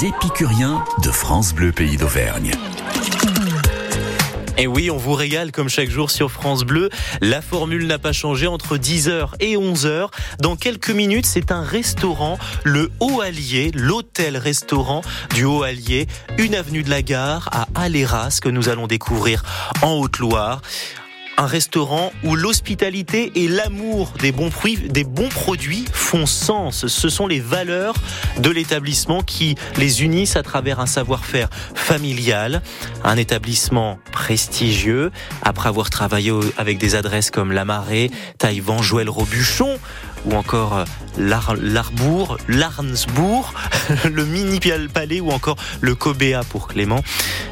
Épicuriens de France Bleu Pays d'Auvergne. Et oui, on vous régale comme chaque jour sur France Bleu. La formule n'a pas changé entre 10h et 11h. Dans quelques minutes, c'est un restaurant, le Haut Allier, l'hôtel-restaurant du Haut Allier, une avenue de la gare à Aléras que nous allons découvrir en Haute-Loire un restaurant où l'hospitalité et l'amour des bons, produits font sens. Ce sont les valeurs de l'établissement qui les unissent à travers un savoir-faire familial, un établissement prestigieux, après avoir travaillé avec des adresses comme La Marée, Taïwan, Joël Robuchon, ou encore euh, l'Arbour, l'Arnsbourg, le Mini Palais ou encore le Cobéa pour Clément.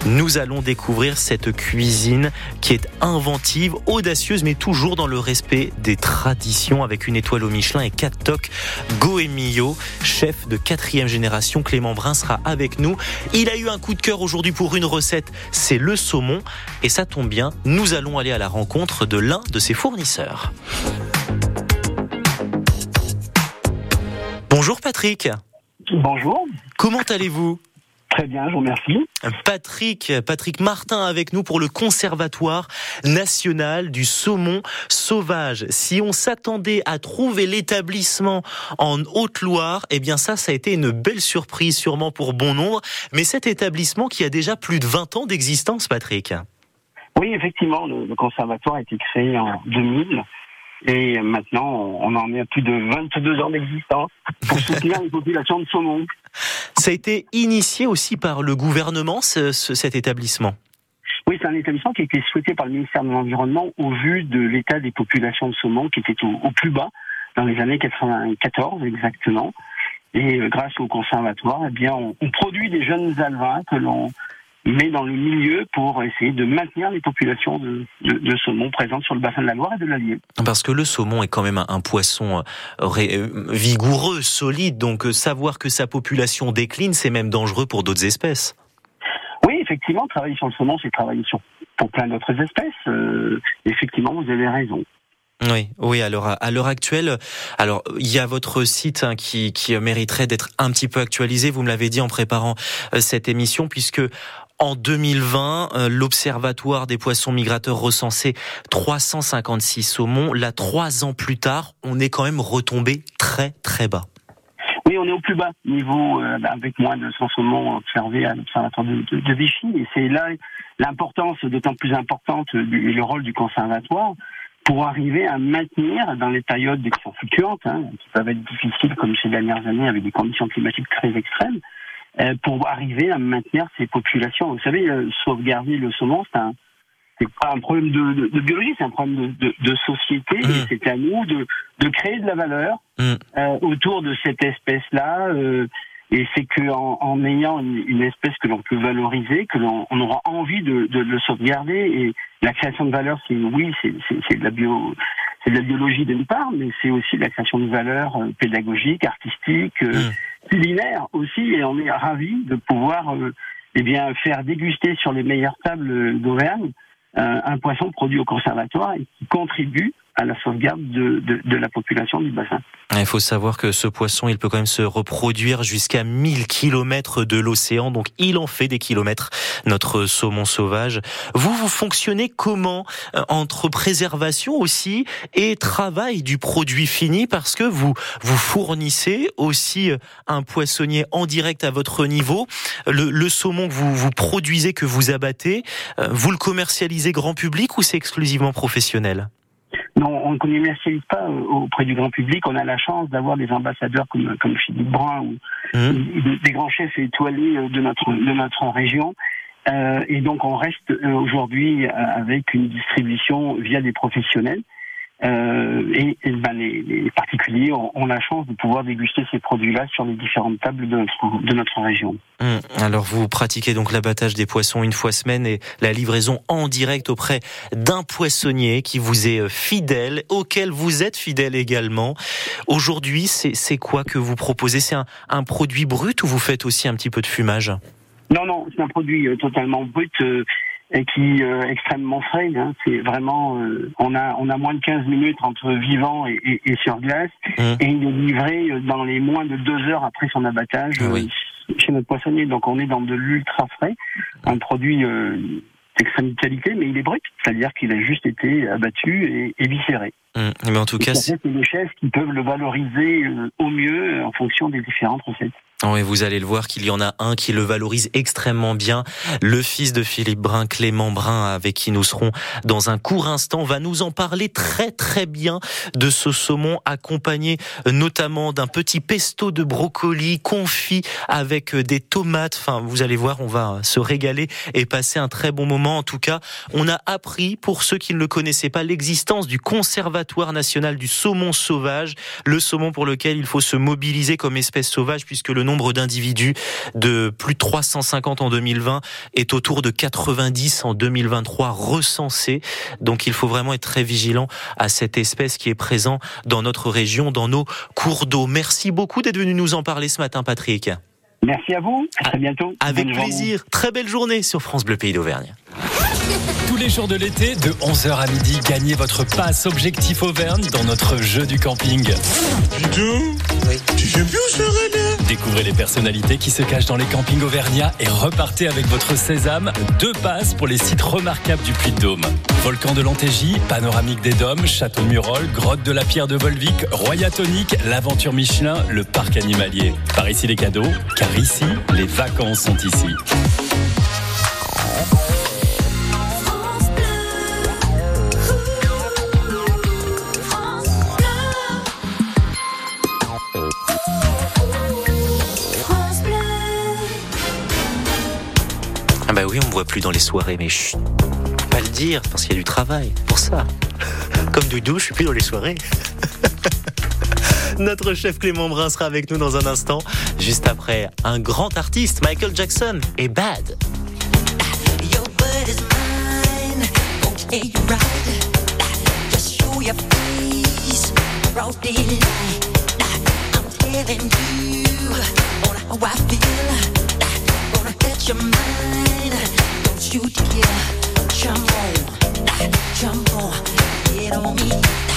Nous allons découvrir cette cuisine qui est inventive, audacieuse, mais toujours dans le respect des traditions avec une étoile au Michelin et quatre tocs. Goemio, chef de quatrième génération, Clément Brun sera avec nous. Il a eu un coup de cœur aujourd'hui pour une recette, c'est le saumon. Et ça tombe bien, nous allons aller à la rencontre de l'un de ses fournisseurs. Bonjour Patrick. Bonjour. Comment allez-vous? Très bien, je vous remercie. Patrick, Patrick Martin avec nous pour le Conservatoire national du saumon sauvage. Si on s'attendait à trouver l'établissement en Haute-Loire, eh bien ça, ça a été une belle surprise sûrement pour bon nombre. Mais cet établissement qui a déjà plus de 20 ans d'existence, Patrick. Oui, effectivement, le, le conservatoire a été créé en 2000. Et maintenant, on en est à plus de 22 ans d'existence pour soutenir les populations de saumon. Ça a été initié aussi par le gouvernement, ce, cet établissement? Oui, c'est un établissement qui a été souhaité par le ministère de l'Environnement au vu de l'état des populations de saumon qui étaient au, plus bas dans les années 94 exactement. Et euh, grâce au conservatoire, eh bien, on, on produit des jeunes alvins que l'on mais dans le milieu pour essayer de maintenir les populations de, de, saumon présentes sur le bassin de la Loire et de l'Allier. Parce que le saumon est quand même un, poisson euh, euh, vigoureux, solide, donc euh, savoir que sa population décline, c'est même dangereux pour d'autres espèces. Oui, effectivement, travailler sur le saumon, c'est travailler sur pour plein d'autres espèces. effectivement, vous avez raison. Oui, oui. Alors à l'heure actuelle, alors il y a votre site hein, qui, qui mériterait d'être un petit peu actualisé. Vous me l'avez dit en préparant cette émission, puisque en 2020, euh, l'Observatoire des poissons migrateurs recensait 356 saumons. Là, trois ans plus tard, on est quand même retombé très très bas. Oui, on est au plus bas niveau, euh, avec moins de 100 saumons observés à l'Observatoire de, Vichy. Et c'est là l'importance d'autant plus importante et le rôle du conservatoire pour arriver à maintenir dans les périodes qui sont fluctuantes, hein, qui peuvent être difficiles comme ces dernières années avec des conditions climatiques très extrêmes, euh, pour arriver à maintenir ces populations. Vous savez, euh, sauvegarder le saumon, c'est un c'est pas un problème de, de, biologie, c'est un problème de, de société. Mmh. c'est à nous de, de créer de la valeur mmh. euh, autour de cette espèce-là. Euh, et c'est qu'en en, ayant une, espèce que l'on peut valoriser, que l'on on aura envie de, de, le sauvegarder. Et la création de valeur, c'est oui, c'est de la bio, c'est de la biologie d'une part, mais c'est aussi la création de valeur pédagogique, artistique. Mmh culinaire aussi, et on est ravis de pouvoir euh, eh bien faire déguster sur les meilleures tables d'Auvergne euh, un poisson produit au conservatoire et qui contribue à la sauvegarde de, la population du bassin. Il faut savoir que ce poisson, il peut quand même se reproduire jusqu'à 1000 kilomètres de l'océan, donc il en fait des kilomètres, notre saumon sauvage. Vous, vous fonctionnez comment euh, entre préservation aussi et travail du produit fini? Parce que vous, vous fournissez aussi euh, un poissonnier en direct à votre niveau. Le, le saumon que vous, vous produisez, que vous abattez, euh, vous le commercialisez grand public ou c'est exclusivement professionnel? Non, on ne commercialise pas euh, auprès du grand public. On a la chance d'avoir des ambassadeurs comme, comme Philippe Brun ou mmh. des grands chefs étoilés euh, de notre, de notre région. Euh, et donc on reste euh, aujourd'hui avec une distribution via des professionnels. Euh, et, ben les, les, particuliers ont, ont, la chance de pouvoir déguster ces produits-là sur les différentes tables de notre, de notre région. Hum, alors vous pratiquez donc l'abattage des poissons une fois semaine et la livraison en direct auprès d'un poissonnier qui vous est euh, fidèle, auquel vous êtes fidèle également. Aujourd'hui, c'est quoi que vous proposez? C'est un, un, produit brut ou vous faites aussi un petit peu de fumage? Non, non, c'est un produit euh, totalement brut et qui euh, extrêmement frais. Hein. C'est vraiment, euh, on a on a moins de 15 minutes entre vivant et, et, et sur glace, mmh. et il est livré dans les moins de deux heures après son abattage. Oui. chez notre poissonnier. Donc on est dans de l'ultra frais, un produit euh, d'extrême qualité, mais il est brut, c'est-à-dire qu'il a juste été abattu et, viscéré. Hum, mais en tout cas, c'est des chefs qui peuvent le valoriser euh, au mieux en fonction des différentes recettes. Oh, et vous allez le voir qu'il y en a un qui le valorise extrêmement bien. Le fils de Philippe Brun, Clément Brun, avec qui nous serons dans un court instant, va nous en parler très très bien de ce saumon accompagné notamment d'un petit pesto de brocoli confit avec des tomates. Enfin, vous allez voir, on va se régaler et passer un très bon moment. En tout cas, on a appris, pour ceux qui ne le connaissaient pas, l'existence du Conservatoire national du saumon sauvage, le saumon pour lequel il faut se mobiliser comme espèce sauvage puisque le nombre d'individus de plus de 350 en 2020 est autour de 90 en 2023 recensés. Donc il faut vraiment être très vigilant à cette espèce qui est présente dans notre région, dans nos cours d'eau. Merci beaucoup d'être venu nous en parler ce matin, Patrick. Merci à vous. À très bientôt. Avec plaisir. Très belle journée sur France Bleu Pays d'Auvergne. Tous les jours de l'été, de 11h à midi, gagnez votre passe Objectif Auvergne dans notre jeu du camping. Tu sais plus où Découvrez les personnalités qui se cachent dans les campings auvergnats et repartez avec votre sésame. Deux passes pour les sites remarquables du Puy-de-Dôme. Volcan de l'Antégie, Panoramique des Dômes, Château Murol, Grotte de la Pierre de Volvic, Royatonique, l'Aventure Michelin, le Parc Animalier. Par ici les cadeaux, car ici, les vacances sont ici. Plus dans les soirées, mais je pas le dire parce qu'il y a du travail pour ça. Comme Doudou, je suis plus dans les soirées. Notre chef Clément Brun sera avec nous dans un instant, juste après un grand artiste, Michael Jackson, et Bad. your mind. Don't you jump on, jump on, get on me.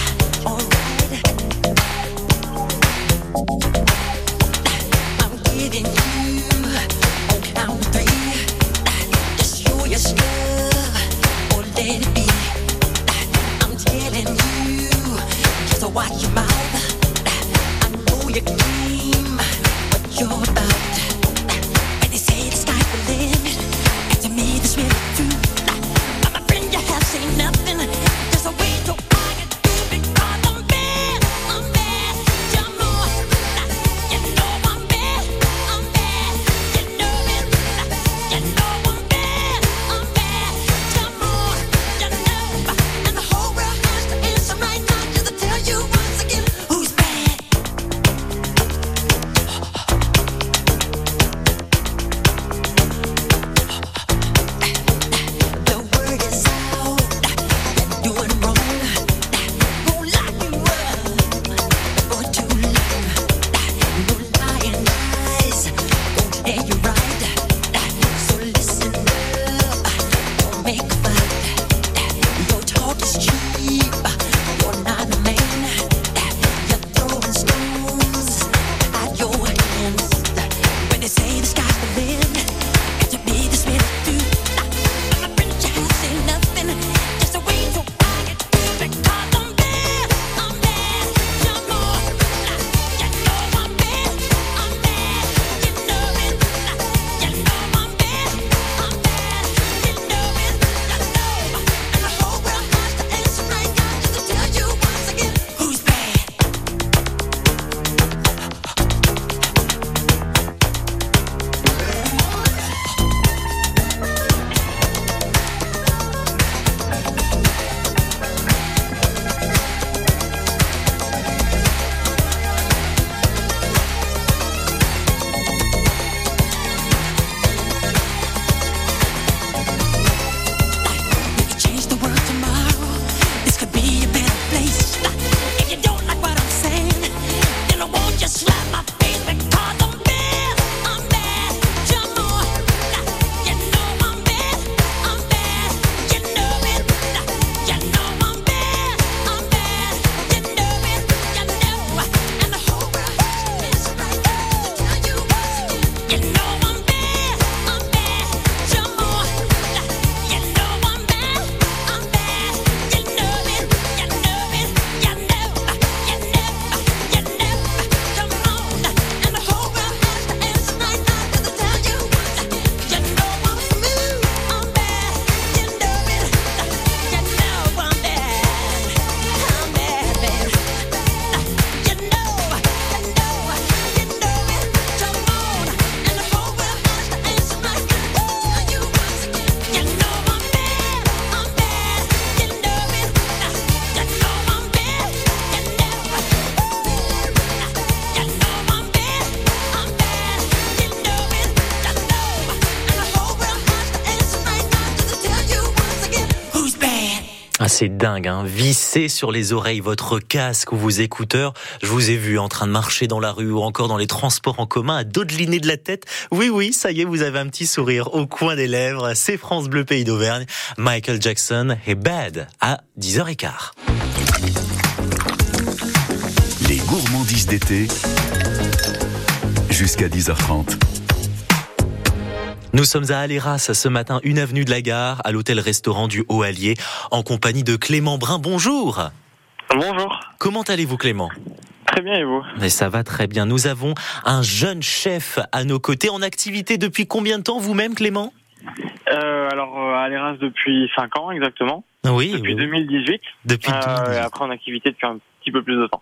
Ah, c'est dingue, hein Vissez sur les oreilles votre casque ou vos écouteurs. Je vous ai vu en train de marcher dans la rue ou encore dans les transports en commun à dodeliner de la tête. Oui, oui, ça y est, vous avez un petit sourire au coin des lèvres. C'est France Bleu Pays d'Auvergne. Michael Jackson est Bad à 10h15. Les gourmandises d'été jusqu'à 10h30. Nous sommes à Aléras ce matin, une avenue de la gare, à l'hôtel-restaurant du Haut-Allier, en compagnie de Clément Brun. Bonjour. Bonjour. Comment allez-vous Clément? Très bien et vous? Mais ça va très bien. Nous avons un jeune chef à nos côtés en activité depuis combien de temps vous-même Clément? Euh, Alors euh, à Aléras depuis 5 ans exactement. Oui. Depuis 2018. Depuis 2018. Euh, après en activité depuis un petit peu plus de temps.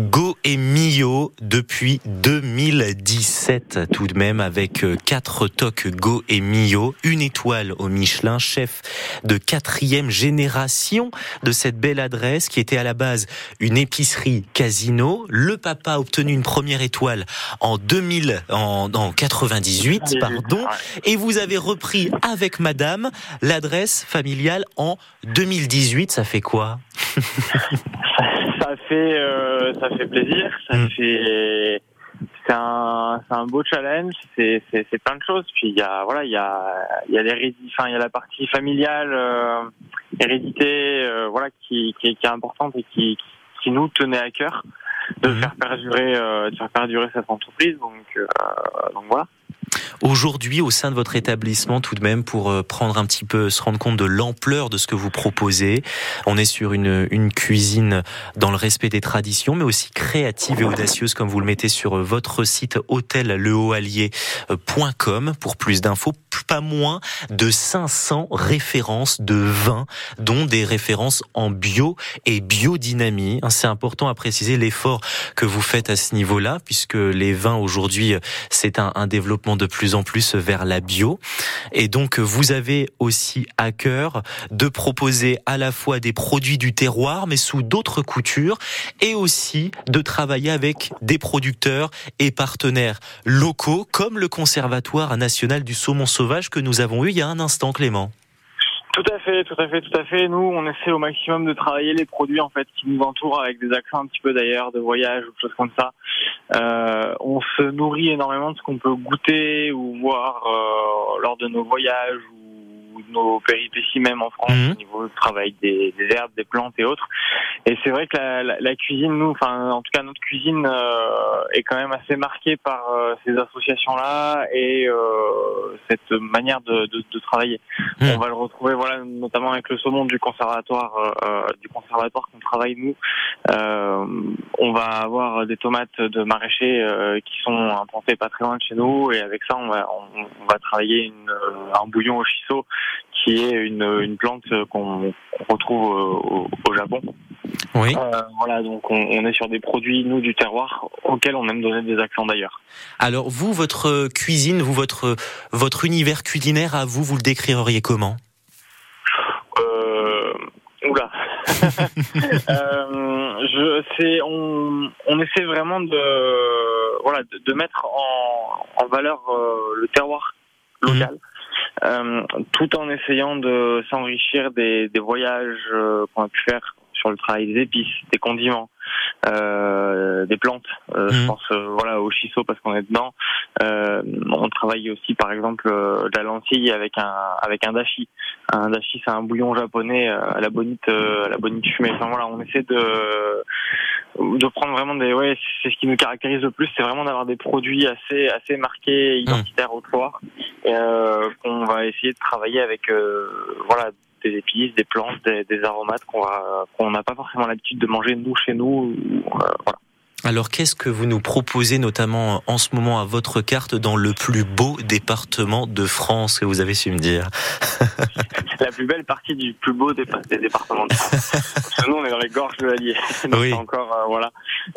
Go et Mio depuis 2017 tout de même avec euh, quatre tocs Go et Mio, une étoile au Michelin, chef de quatrième génération de cette belle adresse qui était à la base une épicerie casino. Le papa a obtenu une première étoile en 2000, en, en 98, pardon, et vous avez repris avec madame l'adresse familiale en 2018. Ça fait quoi? Ça fait euh, ça fait plaisir, ça mm. fait c'est un beau challenge, c'est plein de choses. Puis il y a voilà il y a il y a enfin il y a la partie familiale euh, hérédité euh, voilà qui, qui qui est importante et qui qui nous tenait à cœur de mm. faire perdurer de faire perdurer cette entreprise. Donc donc voilà. Aujourd'hui, au sein de votre établissement, tout de même, pour euh, prendre un petit peu, se rendre compte de l'ampleur de ce que vous proposez, on est sur une, cuisine dans le respect des traditions, mais aussi créative et audacieuse, comme vous le mettez sur euh, votre site hôtellehautalier.com pour plus d'infos. Pas moins de 500 références de vins, dont des références en bio et biodynamie. C'est important à préciser l'effort que vous faites à ce niveau-là, puisque les vins aujourd'hui, c'est un, un développement de plus en plus vers la bio. Et donc, vous avez aussi à cœur de proposer à la fois des produits du terroir, mais sous d'autres coutures, et aussi de travailler avec des producteurs et partenaires locaux, comme le Conservatoire national du saumon sauvage que nous avons eu il y a un instant, Clément. Tout à fait, tout à fait, tout à fait. Nous, on essaie au maximum de travailler les produits en fait qui nous entourent avec des accents un petit peu d'ailleurs de voyage ou choses comme ça. Euh, on se nourrit énormément de ce qu'on peut goûter ou voir euh, lors de nos voyages nos péripéties même en France mhm. au niveau du travail des, des, herbes, des plantes et autres. Et c'est vrai que la, la, la, cuisine, nous, enfin en tout cas notre cuisine euh, est quand même assez marquée par euh, ces associations-là et euh, cette manière de, de, de travailler. Mhm. On va le retrouver, voilà, notamment avec le saumon du conservatoire, euh, du conservatoire qu'on travaille nous. on va avoir des tomates de maraîchers qui sont implantées pas très loin de chez nous et avec ça on va on, on va travailler une, un bouillon au shiso qui est une, une plante qu'on retrouve au, au, Japon. Oui. Euh, voilà, donc on, on, est sur des produits nous du terroir auxquels on aime donner des accents d'ailleurs. Alors vous, votre cuisine, vous votre votre univers culinaire à vous, vous le décririez comment? Euh, Oula. euh, je c'est on on essaie vraiment de voilà de, de mettre en, en valeur euh, le terroir local. Mmh. Euh, tout en essayant de s'enrichir des, des voyages euh, qu'on a pu faire sur le travail des épices, des condiments, euh, des plantes. Euh, Je mmh. pense euh, voilà au shiso parce qu'on est dedans. Euh, on travaille aussi par exemple de la lentille avec un avec un dashi. Un dashi c'est un bouillon japonais à la bonite à la bonite fumée. Enfin voilà, on essaie de de prendre vraiment des ouais c'est ce qui nous caractérise le plus, c'est vraiment d'avoir des produits assez assez marqués, identitaires au terroir, euh, qu'on va essayer de travailler avec voilà des épices, des plantes, des, des aromates qu'on n'a pas forcément l'habitude de manger nous chez nous. Euh, voilà. Alors qu'est-ce que vous nous proposez notamment en ce moment à votre carte dans le plus beau département de France? Que vous avez su me dire? La plus belle partie du plus beau des, départements de France. Parce que nous on est dans les gorges de l'Allier. oui. encore euh, voilà.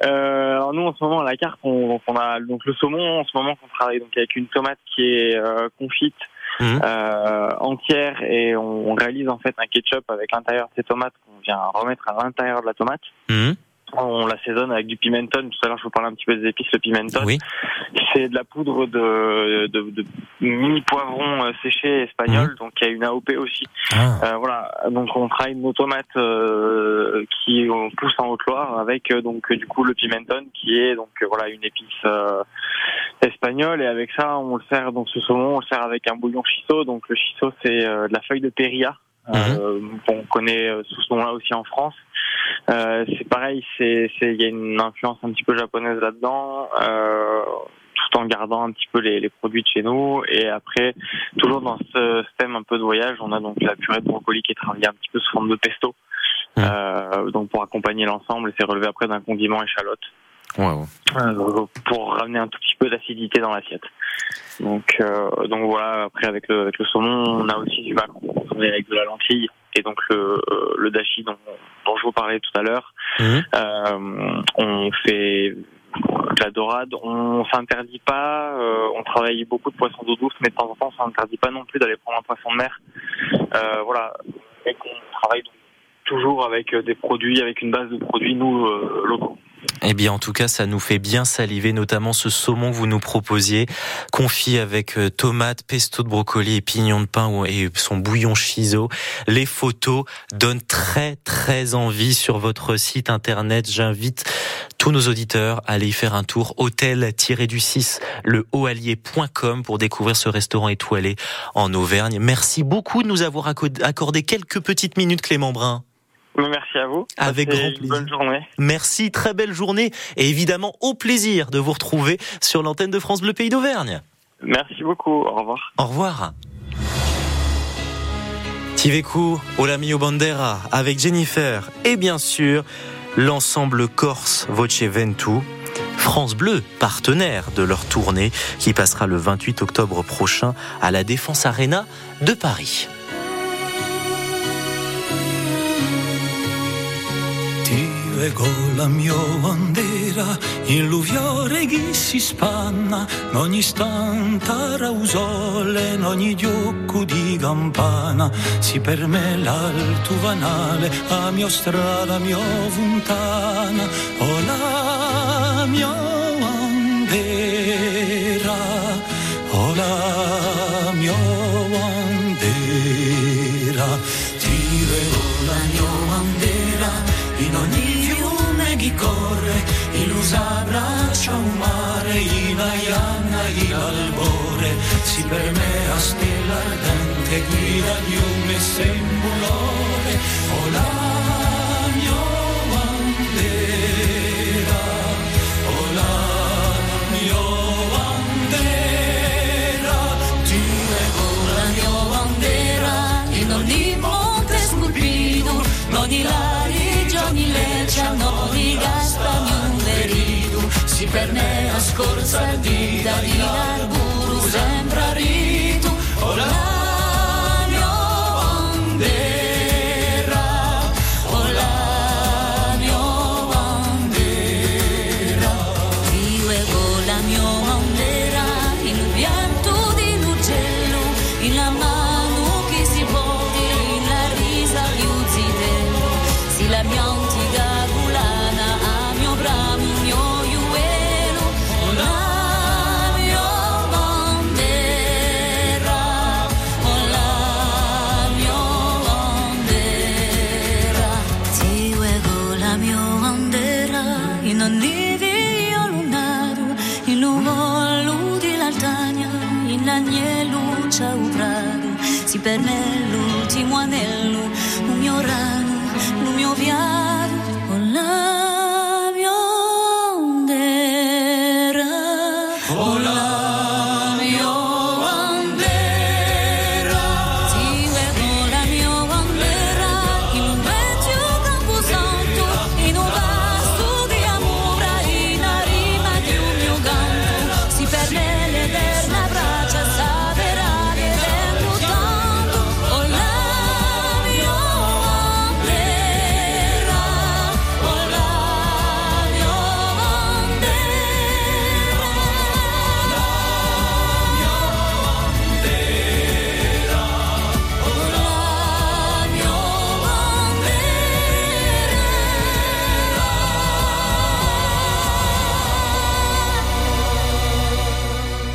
Euh, alors nous en ce moment à la carte on, on, a donc le saumon en ce moment qu'on travaille donc avec une tomate qui est euh, confite Mmh. Euh, entière et on, réalise en fait un ketchup avec l'intérieur de ces tomates qu'on vient remettre à l'intérieur de la tomate. Mmh. On l'assaisonne avec du pimenton. Tout à l'heure, je vous parlais un petit peu des épices, le pimenton. Oui. C'est de la poudre de, de, de mini poivrons euh, séchés espagnols, mmh. donc il y a une AOP aussi. Ah. Euh, voilà, donc on travaille nos tomates euh, qui on pousse en Haute-Loire avec euh, donc du coup le pimenton qui est donc voilà une épice espagnole et avec ça on le sert donc ce saumon on le sert avec un bouillon shiso. Donc le shiso c'est de la feuille de périlla. Mmh. on connaît sous ce nom-là aussi en France. Euh, c'est pareil, c'est il y a une influence un petit peu japonaise là-dedans. Euh, tout en gardant un petit peu les, les, produits de chez nous. Et après, toujours dans ce thème un peu de voyage, on a donc la purée de brocoli qui est travaillée un petit peu sous forme de pesto. Mmh. Euh, donc pour accompagner l'ensemble, et c'est relevé après d'un condiment échalote. Euh, pour ramener un tout petit peu d'acidité dans l'assiette. Donc, euh, donc voilà. Après avec le, avec le saumon, on a aussi du macron avec de la lentille et donc le, le dashi dont, dont je vous parlais tout à l'heure. Mhm. Euh, on fait de la dorade. On s'interdit pas. Euh, on travaille beaucoup de poissons d'eau douce, mais de temps en temps, on s'interdit pas non plus d'aller prendre un poisson de mer. Euh, voilà. Et qu'on travaille toujours avec des produits, avec une base de produits nous locaux. Eh bien, en tout cas, ça nous fait bien saliver, notamment ce saumon que vous nous proposiez, confit avec euh, tomates, pesto de brocoli et pignons de pain et son bouillon chiso. Les photos donnent très, très envie sur votre site internet. J'invite tous nos auditeurs à aller y faire un tour. Hôtel-du-6, le pour découvrir ce restaurant étoilé en Auvergne. Merci beaucoup de nous avoir accordé quelques petites minutes, Clément Brun. Merci à vous. Avec grand plaisir. Bonne journée. Merci, très belle journée et évidemment au plaisir de vous retrouver sur l'antenne de France Bleu Pays d'Auvergne. Merci beaucoup. Au revoir. Au revoir. Tiveku, Olamio Bandera avec Jennifer et bien sûr l'ensemble corse Voce Ventu. France Bleu, partenaire de leur tournée qui passera le 28 octobre prochain à la Défense Arena de Paris. Con la mia bandera in luviore che si spanna in ogni istante rausole in ogni diocco di campana. Si per me l'alto vanale a mia strada mia fontana. O la mia bandera o la mia bandera illusa braccia un mare, in aianna l'albore, si per me a stella ardente guida di un sembulore, o la mia bandera, o la mia bandera, ti leggo la mia bandera, in ogni monte scolpito, non di lari, giorni leccia, no di un ci pernea scorza di dadinar buru sembra ritu. Olanio onde l'arburu sembra ritu, o la per me l'ultimo anello, un mio rano, un mio viaggio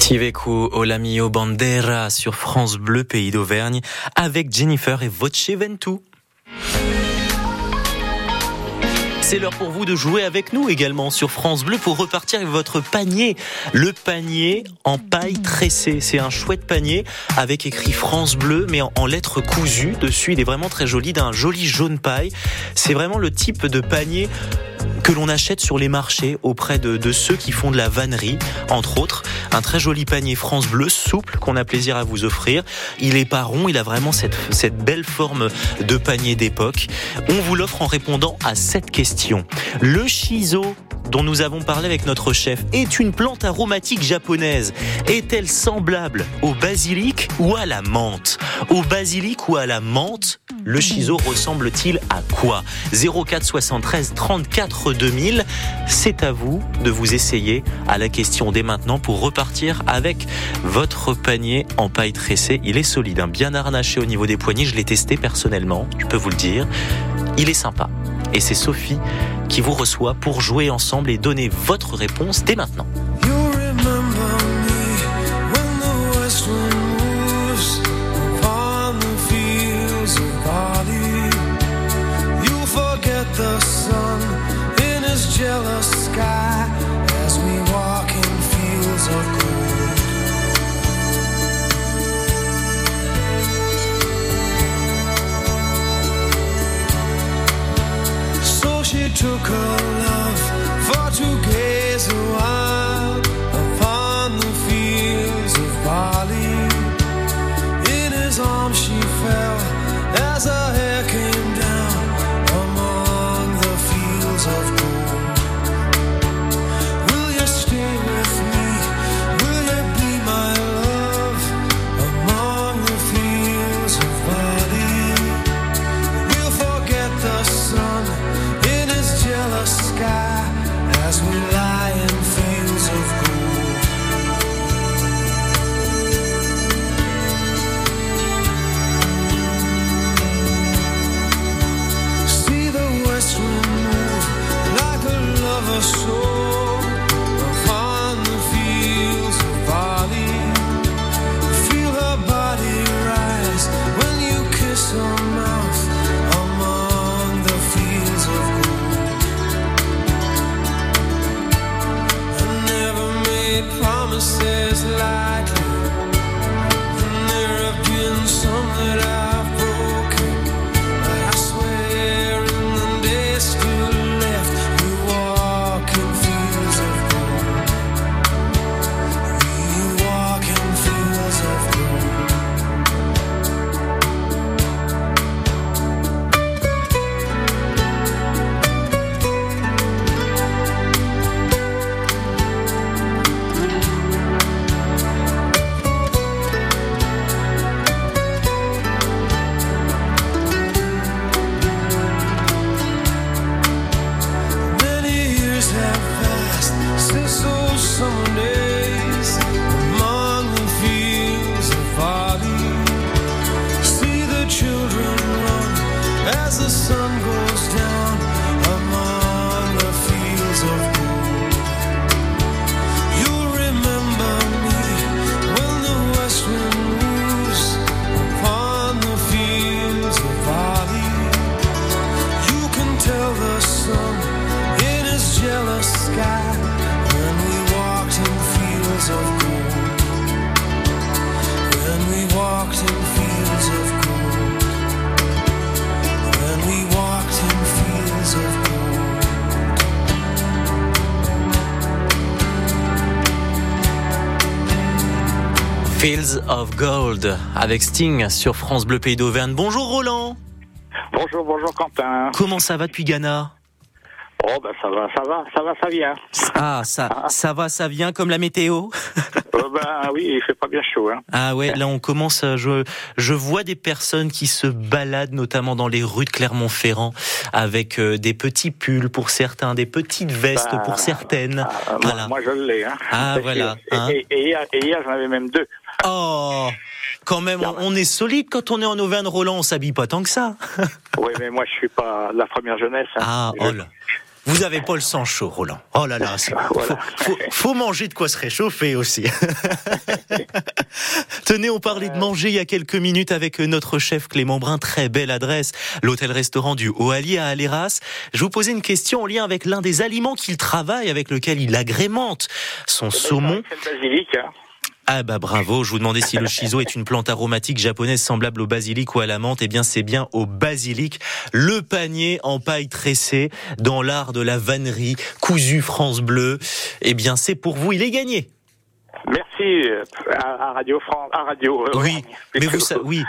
Tiveco Olamio Bandera sur France Bleu Pays d'Auvergne avec Jennifer et Voce Ventu. C'est l'heure pour vous de jouer avec nous également sur France Bleu pour repartir avec votre panier. Le panier en paille tressée. C'est un chouette panier avec écrit France Bleu mais en, lettres cousues. Dessus, il est vraiment très joli d'un joli jaune paille. C'est vraiment le type de panier que l'on achète sur les marchés auprès de, ceux qui font de la vannerie, entre autres. Un très joli panier France Bleu, souple, qu'on a plaisir à vous offrir. Il est pas rond, il a vraiment cette, cette belle forme de panier d'époque. On vous l'offre en répondant à cette question. Le shiso dont nous avons parlé avec notre chef est une plante aromatique japonaise. Est-elle semblable au basilic ou à la menthe? Au basilic ou à la menthe, le shiso ressemble-t-il à quoi? 04 73 34 2000. C'est à vous de vous essayer à la question dès maintenant pour repartir avec votre panier en paille tressée. Il est solide, hein, bien harnaché au niveau des poignets. Je l'ai testé personnellement, je peux vous le dire. Il est sympa. Et c'est Sophie qui vous reçoit pour jouer ensemble et donner votre réponse dès maintenant. Sky when we walked in fields of gold. When we walked in fields of gold. When we walked in fields of gold. Fields of Gold avec Sting sur France Bleu Pays d'Auvergne. Bonjour Roland. Bonjour, bonjour Quentin. Comment ça va depuis Ghana? Oh ben ça va, ça va, ça va, ça vient. Ah, ça, ça va, ça vient comme la météo Euh, ben oui, il fait pas bien chaud. Hein. Ah ouais, là on commence, à- je, je vois des personnes qui se baladent notamment dans les rues de Clermont-Ferrand avec euh, des petits pulls pour certains, des petites vestes Bah, pour certaines. Ah, Voilà. moi, je l'ai. Hein. Ah, voilà. Et, hein. et- et hier, et hier, j'en avais même deux. Oh, quand même, on, on est solide quand on est en Auvergne, Roland, on s'habille pas tant que ça. Oui, mais moi je suis pas la première jeunesse. hein. Ah, oh là. Vous avez pas le sang chaud, Roland. Oh là là, Voilà. faut, faut, faut manger de quoi se réchauffer aussi. Tenez, on parlait de manger il y a quelques minutes avec notre chef Clément Brun. Très belle adresse, l'hôtel-restaurant du Haut-Allier à Aléras. Je vous posais une question en lien avec l'un des aliments qu'il travaille, avec lequel il agrémente son saumon. Le basilic. hein. Ah bah bravo, je vous demandais si le shiso est une plante aromatique japonaise semblable au basilic ou à la menthe. Eh bien c'est bien au basilic, le panier en paille tressée dans l'art de la vannerie, cousu France Bleu. Eh bien c'est pour vous, il est gagné. Merci euh, à, Radio France, à Radio. euh, Oui, mais vous, oui,